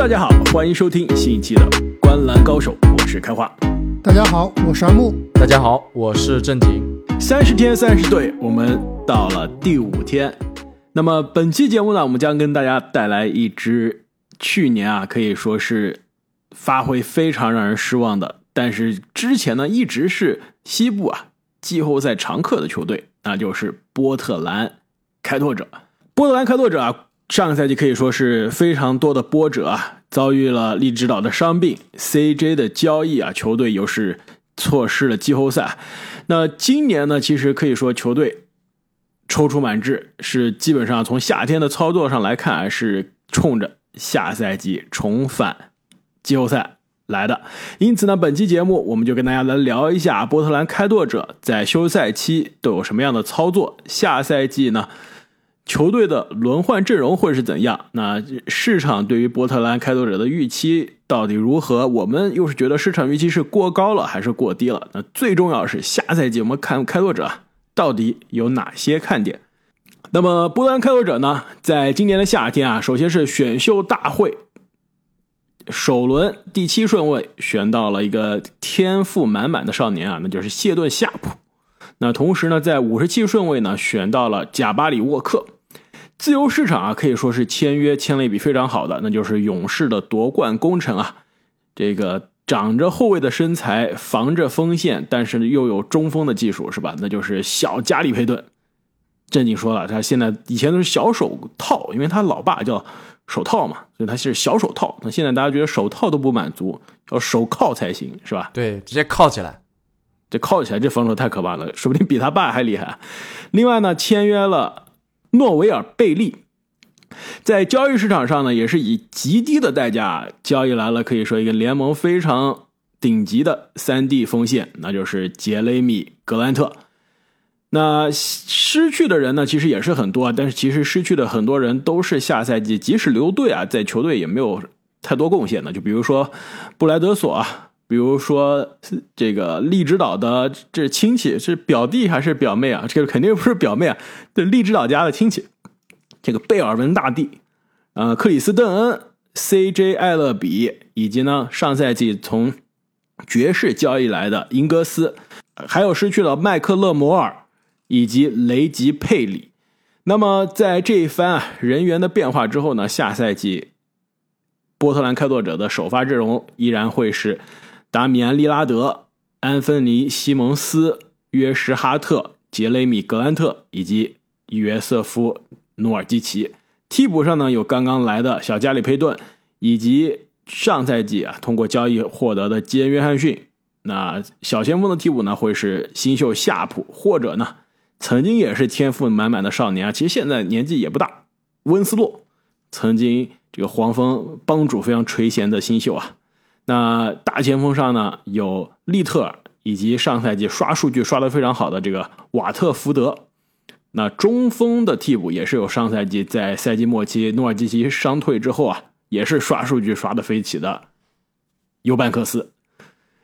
大家好，欢迎收听新一期的《观篮高手》，我是开花。大家好，我是阿木。大家好，我是正经。三十天三十队，我们到了第五天。那么本期节目呢，我们将跟大家带来一支去年啊可以说是发挥非常让人失望的，但是之前呢一直是西部啊季后赛常客的球队，那就是波特兰开拓者。波特兰开拓者啊。上个赛季可以说是非常多的波折啊，遭遇了利指导的伤病，CJ 的交易啊，球队又是错失了季后赛。那今年呢，其实可以说球队踌躇满志，是基本上从夏天的操作上来看啊，是冲着下赛季重返季后赛来的。因此呢，本期节目我们就跟大家来聊一下波特兰开拓者在休赛期都有什么样的操作，下赛季呢？球队的轮换阵容会是怎样？那市场对于波特兰开拓者的预期到底如何？我们又是觉得市场预期是过高了还是过低了？那最重要是下赛季我们看开拓者到底有哪些看点？那么波特兰开拓者呢，在今年的夏天啊，首先是选秀大会首轮第七顺位选到了一个天赋满满的少年啊，那就是谢顿夏普。那同时呢，在五十七顺位呢选到了贾巴里沃克。自由市场啊，可以说是签约签了一笔非常好的，那就是勇士的夺冠功臣啊。这个长着后卫的身材，防着锋线，但是又有中锋的技术，是吧？那就是小加里佩顿。正经说了，他现在以前都是小手套，因为他老爸叫手套嘛，所以他是小手套。那现在大家觉得手套都不满足，要手铐才行，是吧？对，直接铐起来。这铐起来，这防守太可怕了，说不定比他爸还厉害。另外呢，签约了。诺维尔·贝利在交易市场上呢，也是以极低的代价交易来了，可以说一个联盟非常顶级的三 D 锋线，那就是杰雷米·格兰特。那失去的人呢，其实也是很多，但是其实失去的很多人都是下赛季即使留队啊，在球队也没有太多贡献的。就比如说布莱德索啊。比如说这个利指导的这亲戚是表弟还是表妹啊？这个肯定不是表妹啊，这利指导家的亲戚。这个贝尔文大帝，呃，克里斯邓恩、C.J. 艾勒比，以及呢上赛季从爵士交易来的英格斯，还有失去了麦克勒摩尔以及雷吉佩里。那么在这一番啊人员的变化之后呢，下赛季波特兰开拓者的首发阵容依然会是。达米安·利拉德、安芬尼·西蒙斯、约什·哈特、杰雷米·格兰特以及约瑟夫·努尔基奇。替补上呢有刚刚来的小加里·佩顿，以及上赛季啊通过交易获得的基恩·约翰逊。那小前锋的替补呢会是新秀夏普，或者呢曾经也是天赋满满的少年啊，其实现在年纪也不大，温斯洛，曾经这个黄蜂帮主非常垂涎的新秀啊。那大前锋上呢，有利特尔，以及上赛季刷数据刷得非常好的这个瓦特福德。那中锋的替补也是有上赛季在赛季末期诺尔基奇伤退之后啊，也是刷数据刷得飞起的尤班克斯。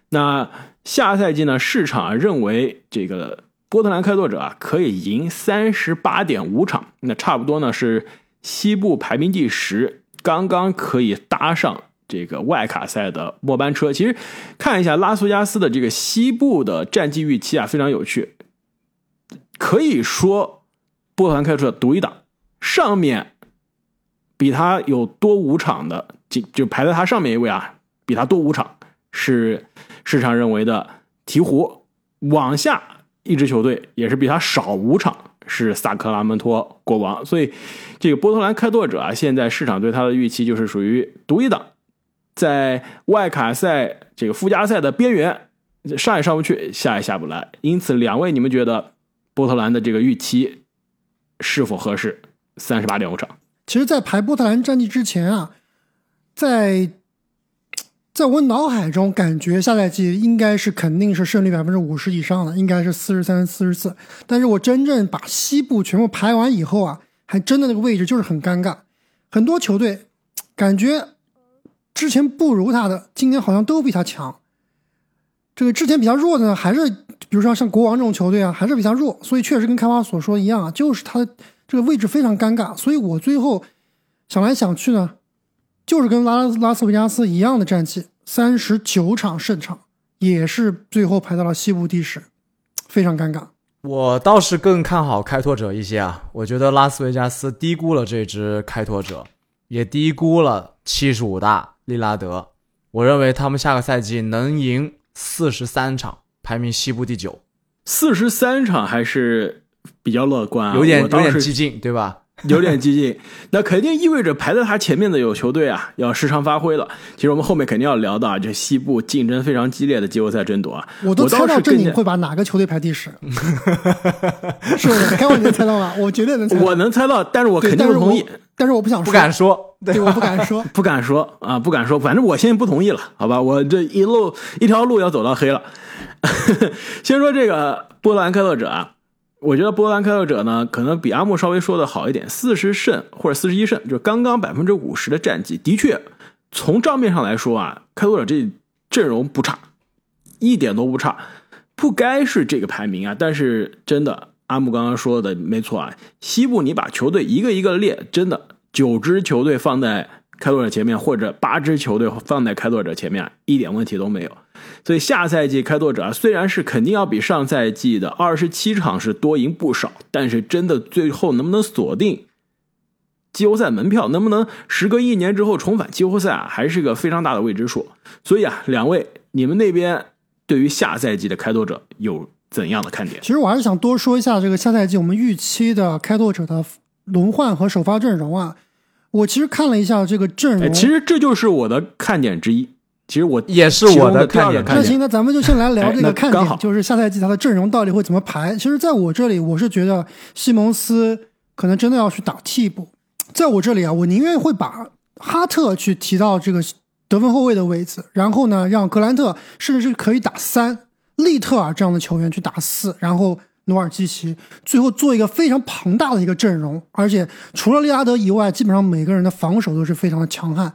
那下赛季呢，市场认为这个波特兰开拓者啊可以赢三十八点五场，那差不多呢是西部排名第十，刚刚可以搭上。这个外卡赛的末班车，其实看一下拉斯维加斯的这个西部的战绩预期啊，非常有趣。可以说，波特兰开拓者独一档，上面比他有多五场的，就就排在他上面一位啊，比他多五场是市场认为的鹈鹕。往下一支球队也是比他少五场，是萨克拉门托国王。所以，这个波特兰开拓者啊，现在市场对他的预期就是属于独一档。在外卡赛这个附加赛的边缘，上也上不去，下也下不来。因此，两位你们觉得波特兰的这个预期是否合适？三十八点五场。其实，在排波特兰战绩之前啊，在在我脑海中感觉下赛季应该是肯定是胜率百分之五十以上的，应该是四十三、四十四。但是我真正把西部全部排完以后啊，还真的那个位置就是很尴尬，很多球队感觉。之前不如他的，今年好像都比他强。这个之前比较弱的呢，还是比如说像国王这种球队啊，还是比较弱。所以确实跟开发所说一样啊，就是他这个位置非常尴尬。所以我最后想来想去呢，就是跟拉拉斯维加斯一样的战绩，三十九场胜场，也是最后排到了西部第十，非常尴尬。我倒是更看好开拓者一些啊，我觉得拉斯维加斯低估了这支开拓者，也低估了七十五大利拉德。我认为他们下个赛季能赢四十三场，排名西部第九，四十三场还是比较乐观啊，有点有点激进，对吧？有点激进，那肯定意味着排在他前面的有球队啊，要时常发挥了。其实我们后面肯定要聊到啊，这西部竞争非常激烈的季后赛争夺啊，我都猜倒到正经是更加会把哪个球队排第十，是不是？开玩笑猜到吧？我绝对能猜到。我能猜到，但是我肯定不同意，但是我但是我不想说，不敢说，对，我不敢说。不敢说啊，不敢说，反正我现在不同意了，好吧？我这一路一条路要走到黑了。先说这个波兰开拓者啊，我觉得波兰开拓者呢，可能比阿木稍微说的好一点，四十胜或者四十一胜，就刚刚百分之五十的战绩，的确从账面上来说啊，开拓者这阵容不差，一点都不差，不该是这个排名啊。但是真的，阿木刚刚说的没错啊，西部你把球队一个一个列，真的九支球队放在开拓者前面，或者八支球队放在开拓者前面，一点问题都没有。所以下赛季开拓者啊，虽然是肯定要比上赛季的二十七场是多赢不少，但是真的最后能不能锁定季后赛门票，能不能时隔一年之后重返季后赛啊，还是个非常大的未知数。所以啊，两位你们那边对于下赛季的开拓者有怎样的看点？其实我还是想多说一下这个下赛季我们预期的开拓者的轮换和首发阵容啊。我其实看了一下这个阵哎，容，其实这就是我的看点之一。其实我也是我的第二看点。个看点那行，那咱们就先来聊这个看刚好点，就是下赛季他的阵容到底会怎么排。其实，在我这里，我是觉得西蒙斯可能真的要去打替补。在我这里啊，我宁愿会把哈特去提到这个得分后卫的位置，然后呢，让格兰特甚至是可以打三，利特尔这样的球员去打四，然后努尔基奇，最后做一个非常庞大的一个阵容。而且除了利拉德以外，基本上每个人的防守都是非常的强悍。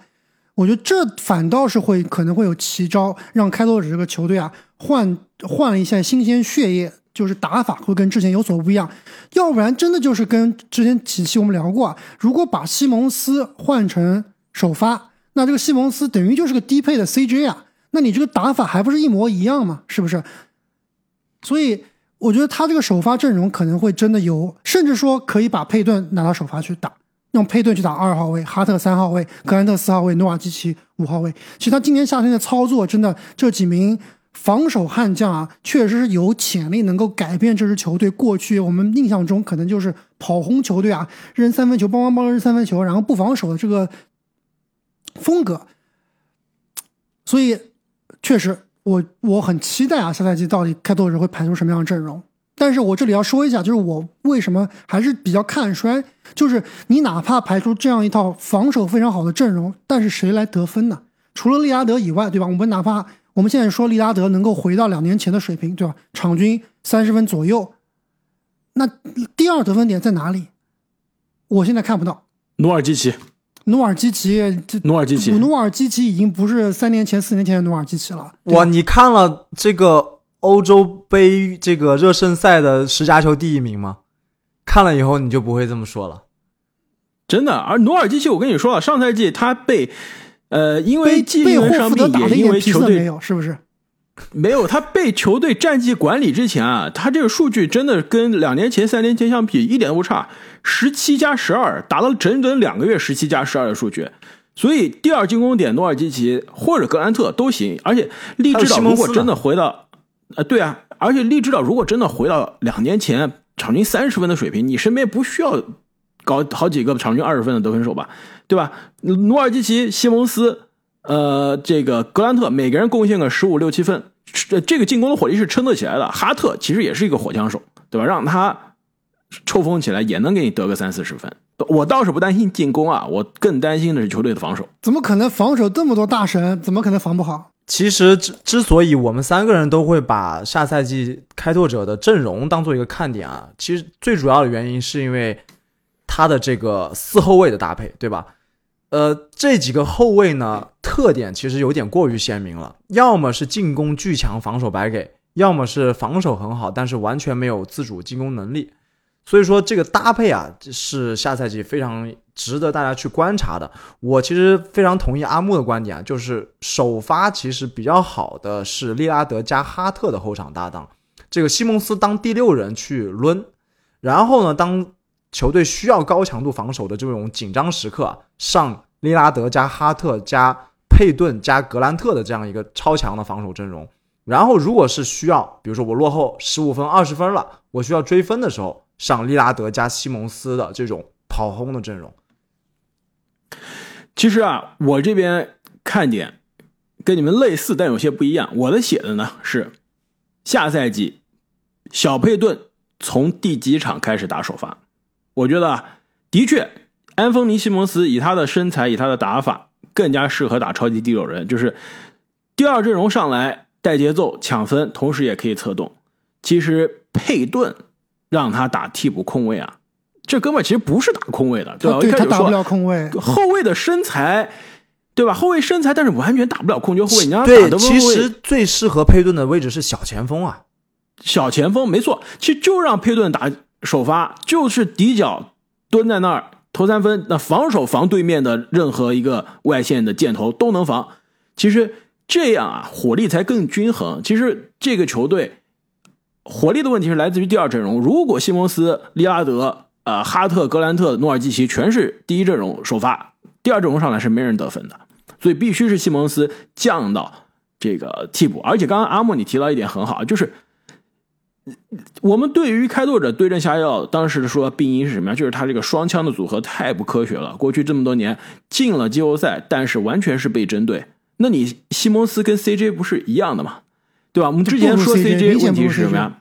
我觉得这反倒是会可能会有奇招，让开拓者这个球队啊换换了一下新鲜血液，就是打法会跟之前有所不一样。要不然真的就是跟之前几期我们聊过啊，如果把西蒙斯换成首发，那这个西蒙斯等于就是个低配的 CJ 啊，那你这个打法还不是一模一样吗？是不是？所以我觉得他这个首发阵容可能会真的有，甚至说可以把佩顿拿到首发去打。用佩顿去打二号位，哈特三号位，格兰特四号位，诺瓦基奇五号位。其实他今年夏天的操作，真的这几名防守悍将啊，确实是有潜力能够改变这支球队过去我们印象中可能就是跑轰球队啊，扔三分球，邦邦邦扔三分球，然后不防守的这个风格。所以，确实，我我很期待啊，下赛季到底开拓者会排出什么样的阵容。但是我这里要说一下，就是我为什么还是比较看衰，就是你哪怕排出这样一套防守非常好的阵容，但是谁来得分呢？除了利拉德以外，对吧？我们哪怕我们现在说利拉德能够回到两年前的水平，对吧？场均三十分左右，那第二得分点在哪里？我现在看不到。努尔基奇，努尔基奇，这努尔基奇，努尔基奇已经不是三年前、四年前的努尔基奇了。哇，你看了这个欧洲杯这个热身赛的十佳球第一名吗？看了以后你就不会这么说了。真的。而努尔基奇，我跟你说啊，上赛季他被呃因为被季被霍运伤病，福德打因为一点皮球队没有，是不是？没有他被球队战绩管理之前啊，他这个数据真的跟两年前、三年前相比一点都不差，十七加十二，打了整整两个月十七加十二的数据。所以第二进攻点，努尔基奇或者格兰特都行。而且利指导还有西蒙斯呢如果真的回到，呃，对啊，而且利指导如果真的回到两年前场均三十分的水平，你身边不需要搞好几个场均二十分的得分手吧，对吧？努尔基奇、西蒙斯，呃，这个格兰特每个人贡献个十五六七分，这这个进攻的火力是撑得起来的。哈特其实也是一个火枪手，对吧？让他抽风起来也能给你得个三四十分。我倒是不担心进攻啊，我更担心的是球队的防守。怎么可能防守这么多大神？怎么可能防不好？其实之之所以我们三个人都会把下赛季开拓者的阵容当做一个看点啊，其实最主要的原因是因为他的这个四后卫的搭配，对吧？呃，这几个后卫呢，特点其实有点过于鲜明了，要么是进攻巨强，防守白给；要么是防守很好，但是完全没有自主进攻能力。所以说这个搭配啊是下赛季非常值得大家去观察的。我其实非常同意阿木的观点啊，就是首发其实比较好的是利拉德加哈特的后场搭档，这个西蒙斯当第六人去抡，然后呢，当球队需要高强度防守的这种紧张时刻，上利拉德加哈特加佩顿加格兰特的这样一个超强的防守阵容。然后，如果是需要，比如说我落后十五分、二十分了，我需要追分的时候，上利拉德加西蒙斯的这种跑轰的阵容。其实啊，我这边看点跟你们类似，但有些不一样。我的写的呢是下赛季小佩顿从第几场开始打首发？我觉得啊，的确，安东尼西蒙斯以他的身材、以他的打法，更加适合打超级第六人，就是第二阵容上来。带节奏抢分，同时也可以策动。其实佩顿让他打替补控卫啊，这哥们其实不是打控卫的，对吧？他打不了控卫，后卫的身材，对吧？后卫身材，但是完全打不了控球后卫。你让他打其实最适合佩顿的位置是小前锋啊，小前锋没错。其实就让佩顿打首发，就是底角蹲在那儿投三分，那防守防对面的任何一个外线的箭头都能防。其实。这样啊，火力才更均衡。其实这个球队火力的问题是来自于第二阵容。如果西蒙斯、利拉德、呃哈特、格兰特、诺尔基奇全是第一阵容首发，第二阵容上来是没人得分的，所以必须是西蒙斯降到这个替补。而且刚刚阿莫你提到一点很好，就是我们对于开拓者对症下药，当时说病因是什么呀？就是他这个双枪的组合太不科学了。过去这么多年进了季后赛，但是完全是被针对。那你西蒙斯跟 CJ 不是一样的吗？对吧？我们之前说 CJ 问题是什么呀？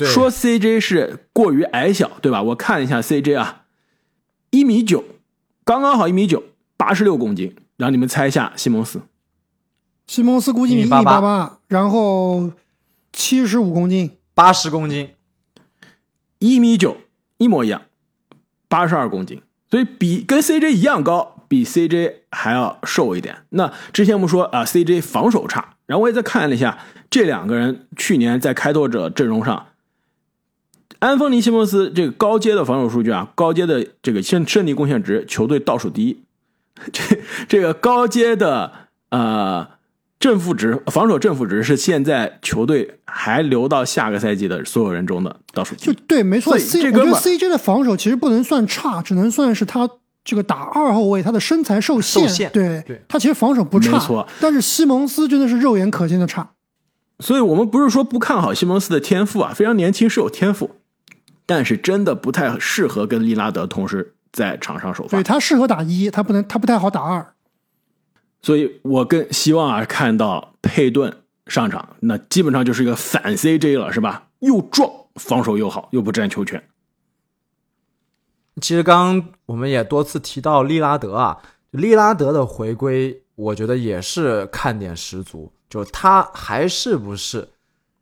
说 CJ 是过于矮小，对吧？我看了一下 CJ 啊，一米九，刚刚好一米九，八十六公斤。然后你们猜一下西蒙斯，西蒙斯估计一米八八，然后七十五公斤，八十公斤，一米九，一模一样，八十二公斤，所以比跟 CJ 一样高。比 CJ 还要瘦一点。那之前我们说啊，CJ 防守差，然后我也再看了一下这两个人去年在开拓者阵容上，安丰尼西蒙斯这个高阶的防守数据啊，高阶的这个胜胜利贡献值，球队倒数第一。这这个高阶的呃正负值，防守正负值是现在球队还留到下个赛季的所有人中的倒数。就对，没错。C 我觉得 CJ 的防守其实不能算差，只能算是他。这个打二后卫，他的身材受限，对，他其实防守不差，没错。但是西蒙斯真的是肉眼可见的差，所以我们不是说不看好西蒙斯的天赋啊，非常年轻是有天赋，但是真的不太适合跟利拉德同时在场上首发。对他适合打一，他不能，他不太好打二。所以我更希望啊看到佩顿上场，那基本上就是一个反 CJ 了，是吧？又壮，防守又好，又不占球权。其实刚刚我们也多次提到利拉德啊，利拉德的回归，我觉得也是看点十足。就他还是不是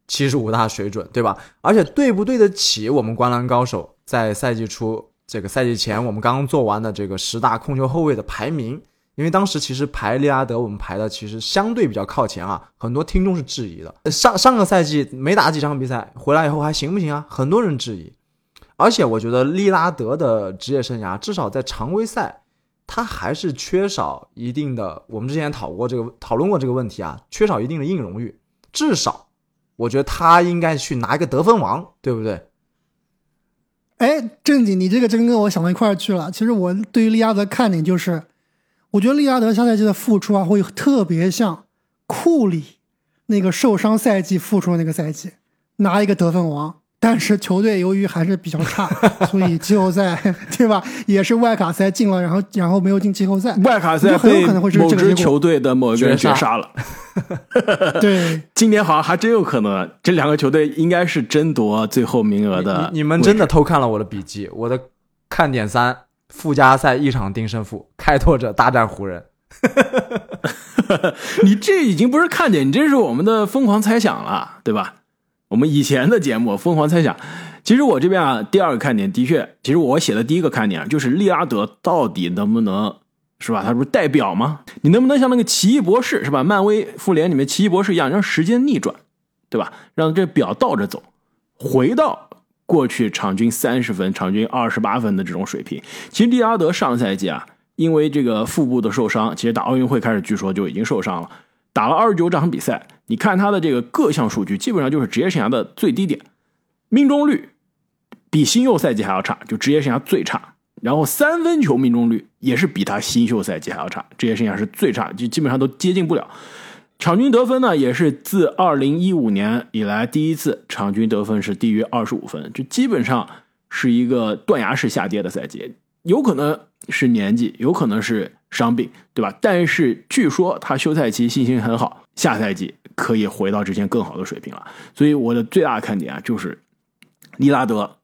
七十五大水准，对吧？而且对不对得起我们观澜高手在赛季初这个赛季前我们刚刚做完的这个十大控球后卫的排名？因为当时其实排利拉德，我们排的其实相对比较靠前啊，很多听众是质疑的。上上个赛季没打几场比赛，回来以后还行不行啊？很多人质疑。而且我觉得利拉德的职业生涯，至少在常规赛，他还是缺少一定的。我们之前讨过这个讨论过这个问题啊，缺少一定的硬荣誉。至少，我觉得他应该去拿一个得分王，对不对？哎，正经，你这个真跟我想到一块儿去了。其实我对于利拉德看点就是，我觉得利拉德下赛季的复出啊，会特别像库里那个受伤赛季复出的那个赛季，拿一个得分王。但是球队由于还是比较差，所以季后赛对吧？也是外卡赛进了，然后然后没有进季后赛。外卡赛很有可能会是某支球队的某一个人绝杀了。对，今年好像还真有可能，这两个球队应该是争夺最后名额的。你们真的偷看了我的笔记？我的看点三：附加赛一场定胜负，开拓者大战湖人。你这已经不是看点，你这是我们的疯狂猜想了，对吧？我们以前的节目《疯狂猜想》，其实我这边啊，第二个看点的确，其实我写的第一个看点啊，就是利拉德到底能不能是吧？他不是代表吗？你能不能像那个奇异博士是吧？漫威复联里面奇异博士一样，让时间逆转，对吧？让这表倒着走，回到过去场均三十分、场均二十八分的这种水平。其实利拉德上赛季啊，因为这个腹部的受伤，其实打奥运会开始据说就已经受伤了，打了二十九场比赛。你看他的这个各项数据，基本上就是职业生涯的最低点，命中率比新秀赛季还要差，就职业生涯最差。然后三分球命中率也是比他新秀赛季还要差，职业生涯是最差，就基本上都接近不了。场均得分呢，也是自二零一五年以来第一次场均得分是低于二十五分，这基本上是一个断崖式下跌的赛季，有可能是年纪，有可能是伤病，对吧？但是据说他休赛期信心很好，下赛季可以回到之前更好的水平了。所以我的最大看点啊，就是利拉德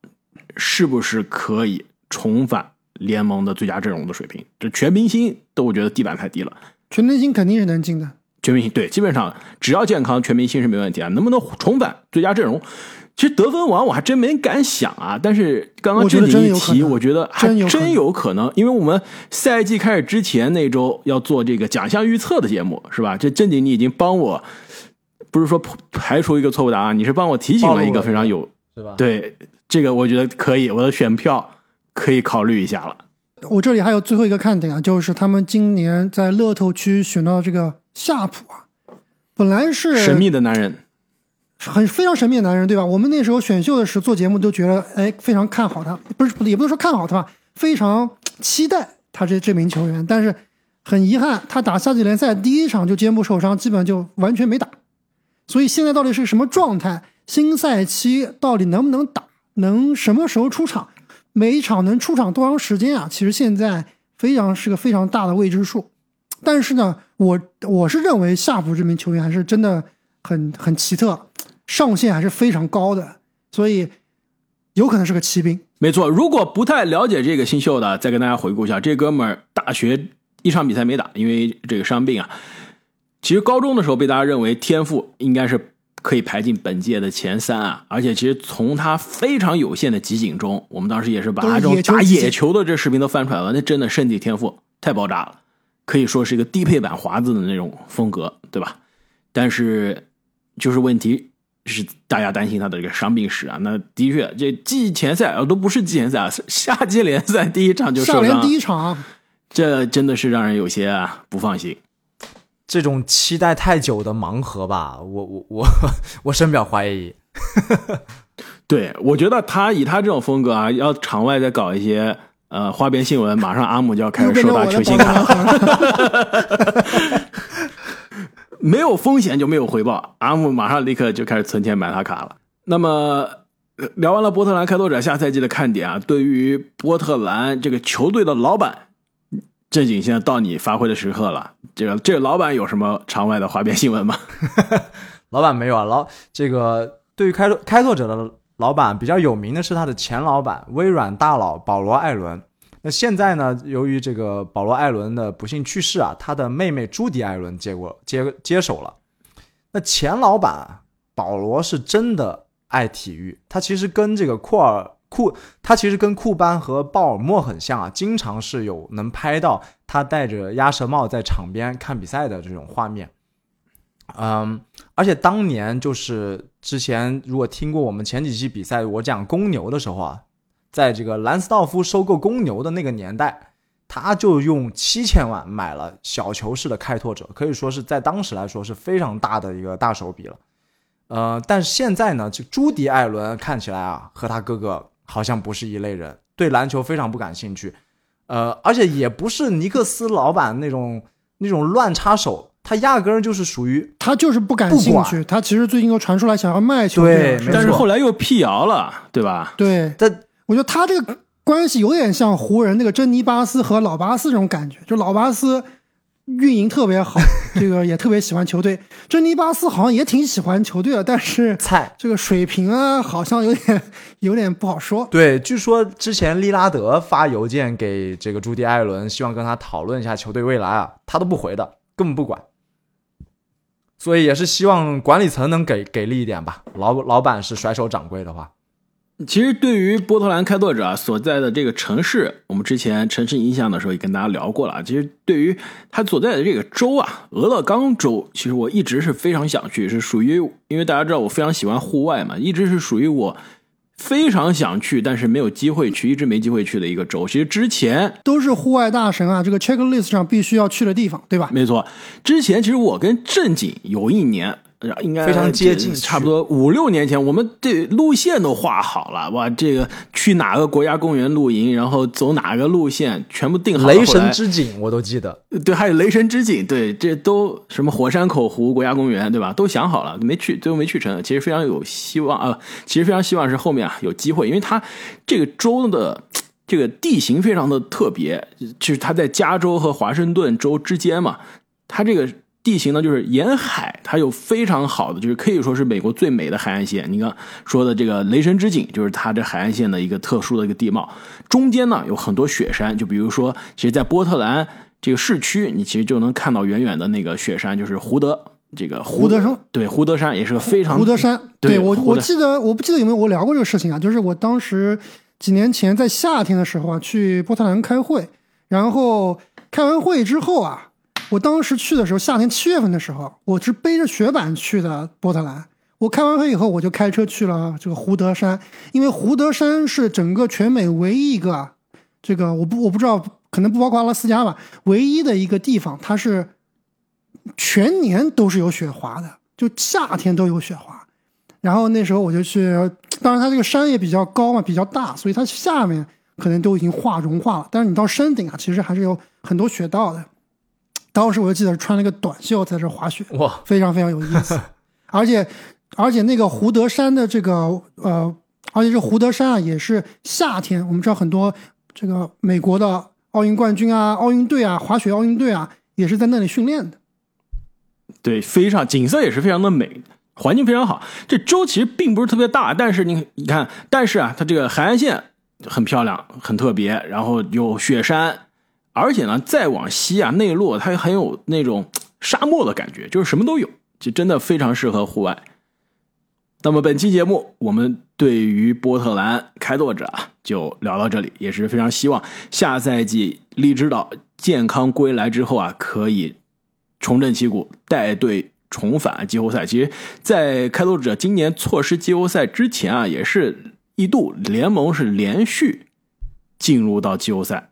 是不是可以重返联盟的最佳阵容的水平？这全明星都我觉得地板太低了。全明星肯定是能进的。全明星对，基本上只要健康，全明星是没问题啊。能不能重返最佳阵容？其实得分王我还真没敢想啊。但是刚刚正经一提，我觉得还真有可能，因为我们赛季开始之前那周要做这个奖项预测的节目，是吧？这正经你已经帮我，不是说排除一个错误答案，你是帮我提醒了一个非常有，是吧？对，这个我觉得可以，我的选票可以考虑一下了。我这里还有最后一个看点啊，就是他们今年在乐透区选到这个。夏普啊，本来是神秘的男人，很非常神秘的男人，对吧？我们那时候选秀的时候做节目都觉得，哎，非常看好他，不是也不能说看好他吧，非常期待他这这名球员。但是很遗憾，他打夏季联赛第一场就肩部受伤，基本就完全没打。所以现在到底是什么状态？新赛期到底能不能打？能什么时候出场？每一场能出场多长时间啊？其实现在非常是个非常大的未知数。但是呢，我我是认为夏普这名球员还是真的很很奇特，上限还是非常高的，所以有可能是个骑兵。没错，如果不太了解这个新秀的，再跟大家回顾一下，这哥们儿大学一场比赛没打，因为这个伤病啊。其实高中的时候被大家认为天赋应该是可以排进本届的前三啊，而且其实从他非常有限的集锦中，我们当时也是把他这种打野球的这视频都翻出来了，那真的身体天赋太爆炸了。可以说是一个低配版华子的那种风格，对吧？但是就是问题是大家担心他的这个伤病史啊。那的确，这季前赛啊都不是季前赛啊，夏季联赛第一场就受伤，第一场，这真的是让人有些啊不放心。这种期待太久的盲盒吧，我我我 我深表怀疑。对，我觉得他以他这种风格啊，要场外再搞一些。呃，花边新闻，马上阿姆就要开始收大球星卡，没有风险就没有回报，阿姆马上立刻就开始存钱买他卡了。那么聊完了波特兰开拓者下赛季的看点啊，对于波特兰这个球队的老板，正经现在到你发挥的时刻了。这个这个老板有什么场外的花边新闻吗？老板没有啊，老这个对于开拓开拓者的。老板比较有名的是他的前老板微软大佬保罗·艾伦。那现在呢？由于这个保罗·艾伦的不幸去世啊，他的妹妹朱迪·艾伦接过接接手了。那前老板保罗是真的爱体育，他其实跟这个库尔库，他其实跟库班和鲍尔默很像啊，经常是有能拍到他戴着鸭舌帽在场边看比赛的这种画面。嗯，而且当年就是之前，如果听过我们前几期比赛，我讲公牛的时候啊，在这个兰斯道夫收购公牛的那个年代，他就用七千万买了小球式的开拓者，可以说是在当时来说是非常大的一个大手笔了。呃，但是现在呢，就朱迪艾伦看起来啊，和他哥哥好像不是一类人，对篮球非常不感兴趣，呃，而且也不是尼克斯老板那种那种乱插手。他压根儿就是属于他就是不感兴趣，他其实最近又传出来想要卖球队，但是后来又辟谣了，对吧？对，但我觉得他这个关系有点像湖人那个珍妮巴斯和老巴斯这种感觉，就老巴斯运营特别好，这个也特别喜欢球队，珍妮巴斯好像也挺喜欢球队的，但是菜这个水平啊，好像有点有点不好说。对，据说之前利拉德发邮件给这个朱迪艾伦，希望跟他讨论一下球队未来啊，他都不回的，根本不管。所以也是希望管理层能给给力一点吧。老老板是甩手掌柜的话，其实对于波特兰开拓者所在的这个城市，我们之前城市印象的时候也跟大家聊过了。其实对于他所在的这个州啊，俄勒冈州，其实我一直是非常想去，是属于因为大家知道我非常喜欢户外嘛，一直是属于我非常想去，但是没有机会去，一直没机会去的一个州。其实之前都是户外大神啊，这个 checklist 上必须要去的地方，对吧？没错，之前其实我跟正经有一年。应该非常接近，差不多五六年前，我们这路线都画好了。哇，这个去哪个国家公园露营，然后走哪个路线，全部定好了。雷神之井我都记得，对，还有雷神之井，对，这都什么火山口湖国家公园，对吧？都想好了，没去，最后没去成。其实非常有希望啊，其实非常希望是后面啊有机会，因为它这个州的这个地形非常的特别，就是它在加州和华盛顿州之间嘛，它这个。地形呢，就是沿海，它有非常好的，就是可以说是美国最美的海岸线。你看说的这个雷神之井，就是它这海岸线的一个特殊的一个地貌。中间呢有很多雪山，就比如说，其实，在波特兰这个市区，你其实就能看到远远的那个雪山，就是胡德这个胡德山，对，胡德山也是个非常胡德山。对我我记得我不记得有没有我聊过这个事情啊？就是我当时几年前在夏天的时候啊，去波特兰开会，然后开完会之后啊。我当时去的时候，夏天七月份的时候，我是背着雪板去的波特兰。我开完会以后，我就开车去了这个胡德山，因为胡德山是整个全美唯一一个，这个我不我不知道，可能不包括阿拉斯加吧，唯一的一个地方，它是全年都是有雪滑的，就夏天都有雪滑。然后那时候我就去，当然它这个山也比较高嘛，比较大，所以它下面可能都已经化融化了，但是你到山顶啊，其实还是有很多雪道的。当时我就记得穿了个短袖在这滑雪，哇，非常非常有意思。而且，而且那个胡德山的这个呃，而且这胡德山啊，也是夏天。我们知道很多这个美国的奥运冠军啊、奥运队啊、滑雪奥运队啊，也是在那里训练的。对，非常景色也是非常的美，环境非常好。这州其实并不是特别大，但是你你看，但是啊，它这个海岸线很漂亮，很特别，然后有雪山。而且呢，再往西啊，内陆它很有那种沙漠的感觉，就是什么都有，就真的非常适合户外。那么本期节目，我们对于波特兰开拓者啊，就聊到这里，也是非常希望下赛季利指导健康归来之后啊，可以重振旗鼓，带队重返季后赛。其实，在开拓者今年错失季后赛之前啊，也是一度联盟是连续进入到季后赛。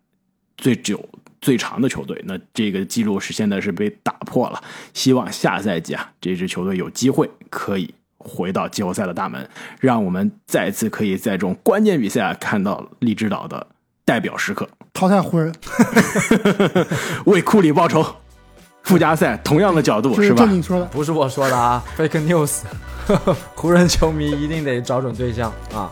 最久最长的球队，那这个记录是现在是被打破了。希望下赛季啊，这支球队有机会可以回到季后赛的大门，让我们再次可以在这种关键比赛啊看到利指导的代表时刻，淘汰湖人，为库里报仇。附加赛同样的角度是吧？正经说的，不是我说的啊，fake news。湖人球迷一定得找准对象啊。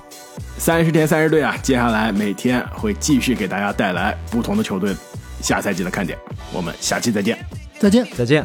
三十天三十队啊，接下来每天会继续给大家带来不同的球队下赛季的看点。我们下期再见，再见，再见。